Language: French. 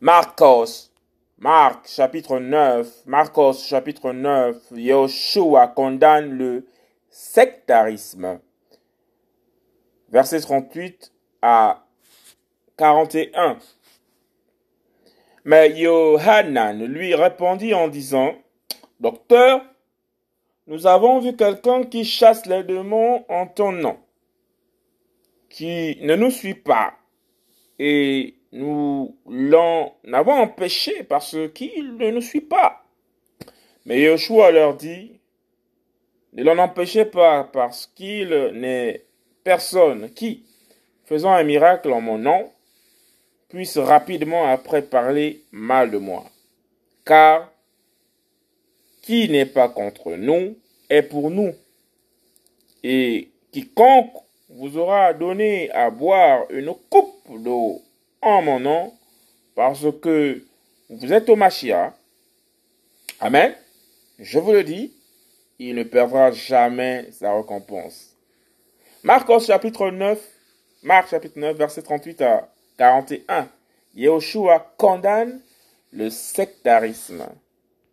Marcos, Marc chapitre 9, Marcos chapitre 9, Yoshua condamne le sectarisme. Verset 38 à 41. Mais Yohanan lui répondit en disant, Docteur, nous avons vu quelqu'un qui chasse les démons en ton nom, qui ne nous suit pas, et nous l'en avons empêché parce qu'il ne nous suit pas. Mais Yoshua leur dit, ne l'en empêchez pas parce qu'il n'est personne qui, faisant un miracle en mon nom, puisse rapidement après parler mal de moi. Car qui n'est pas contre nous est pour nous. Et quiconque vous aura donné à boire une coupe d'eau en mon nom, parce que vous êtes au Machia. Amen. Je vous le dis, il ne perdra jamais sa récompense. Marcos chapitre 9, Marc chapitre 9, verset 38 à 41. Yehoshua condamne le sectarisme.